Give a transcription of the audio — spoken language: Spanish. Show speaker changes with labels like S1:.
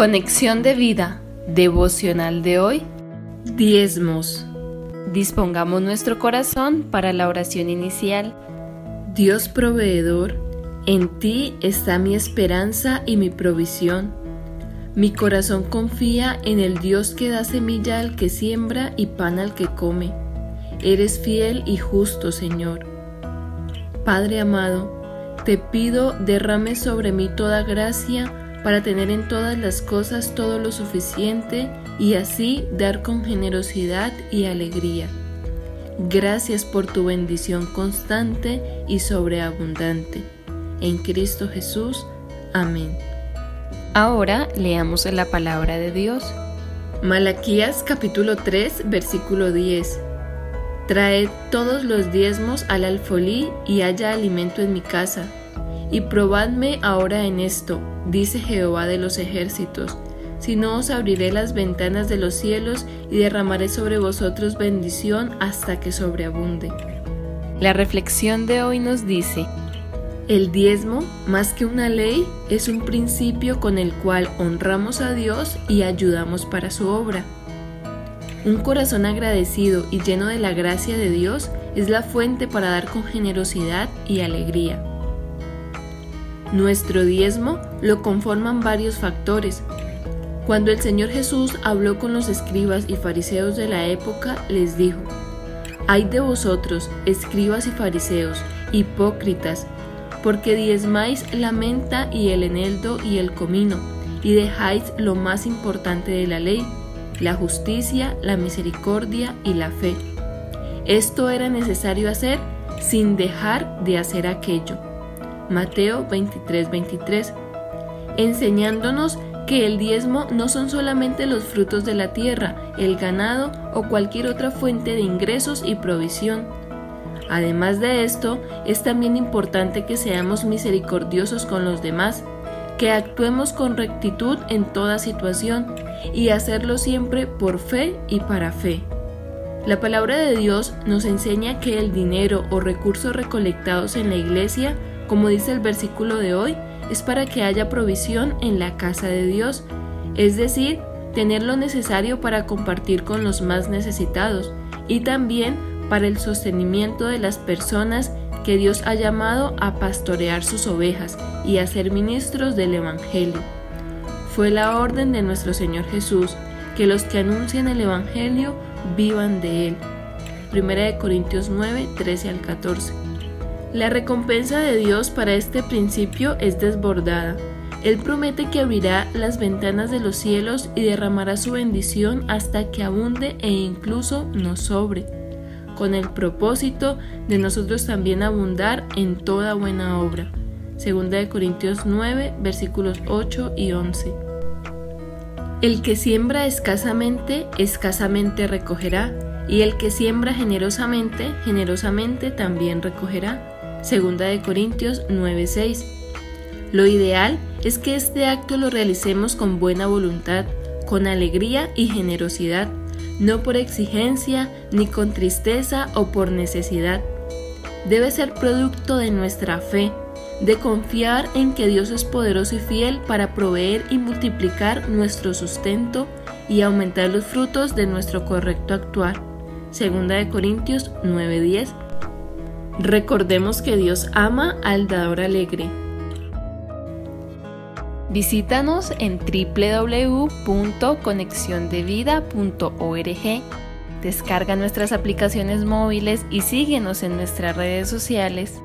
S1: Conexión de vida, devocional de hoy, diezmos. Dispongamos nuestro corazón para la oración inicial. Dios proveedor, en ti está mi esperanza y mi provisión. Mi corazón confía en el Dios que da semilla al que siembra y pan al que come. Eres fiel y justo, Señor. Padre amado, te pido derrame sobre mí toda gracia, para tener en todas las cosas todo lo suficiente y así dar con generosidad y alegría. Gracias por tu bendición constante y sobreabundante. En Cristo Jesús. Amén. Ahora leamos la palabra de Dios. Malaquías capítulo 3 versículo 10. Traed todos los diezmos al alfolí y haya alimento en mi casa y probadme ahora en esto, dice Jehová de los ejércitos, si no os abriré las ventanas de los cielos y derramaré sobre vosotros bendición hasta que sobreabunde. La reflexión de hoy nos dice, el diezmo, más que una ley, es un principio con el cual honramos a Dios y ayudamos para su obra. Un corazón agradecido y lleno de la gracia de Dios es la fuente para dar con generosidad y alegría. Nuestro diezmo lo conforman varios factores. Cuando el Señor Jesús habló con los escribas y fariseos de la época, les dijo, Hay de vosotros, escribas y fariseos, hipócritas, porque diezmáis la menta y el eneldo y el comino, y dejáis lo más importante de la ley, la justicia, la misericordia y la fe. Esto era necesario hacer sin dejar de hacer aquello. Mateo 23, 23, enseñándonos que el diezmo no son solamente los frutos de la tierra, el ganado o cualquier otra fuente de ingresos y provisión. Además de esto, es también importante que seamos misericordiosos con los demás, que actuemos con rectitud en toda situación y hacerlo siempre por fe y para fe. La palabra de Dios nos enseña que el dinero o recursos recolectados en la iglesia como dice el versículo de hoy, es para que haya provisión en la casa de Dios, es decir, tener lo necesario para compartir con los más necesitados y también para el sostenimiento de las personas que Dios ha llamado a pastorear sus ovejas y a ser ministros del Evangelio. Fue la orden de nuestro Señor Jesús que los que anuncian el Evangelio vivan de él. 1 Corintios 9, 13 al 14. La recompensa de Dios para este principio es desbordada. Él promete que abrirá las ventanas de los cielos y derramará su bendición hasta que abunde e incluso nos sobre, con el propósito de nosotros también abundar en toda buena obra. Segunda de Corintios 9, versículos 8 y 11. El que siembra escasamente, escasamente recogerá, y el que siembra generosamente, generosamente también recogerá. Segunda de Corintios 9:6. Lo ideal es que este acto lo realicemos con buena voluntad, con alegría y generosidad, no por exigencia, ni con tristeza o por necesidad. Debe ser producto de nuestra fe, de confiar en que Dios es poderoso y fiel para proveer y multiplicar nuestro sustento y aumentar los frutos de nuestro correcto actuar. Segunda de Corintios 9:10 Recordemos que Dios ama al dador alegre. Visítanos en www.conexiondevida.org. Descarga nuestras aplicaciones móviles y síguenos en nuestras redes sociales.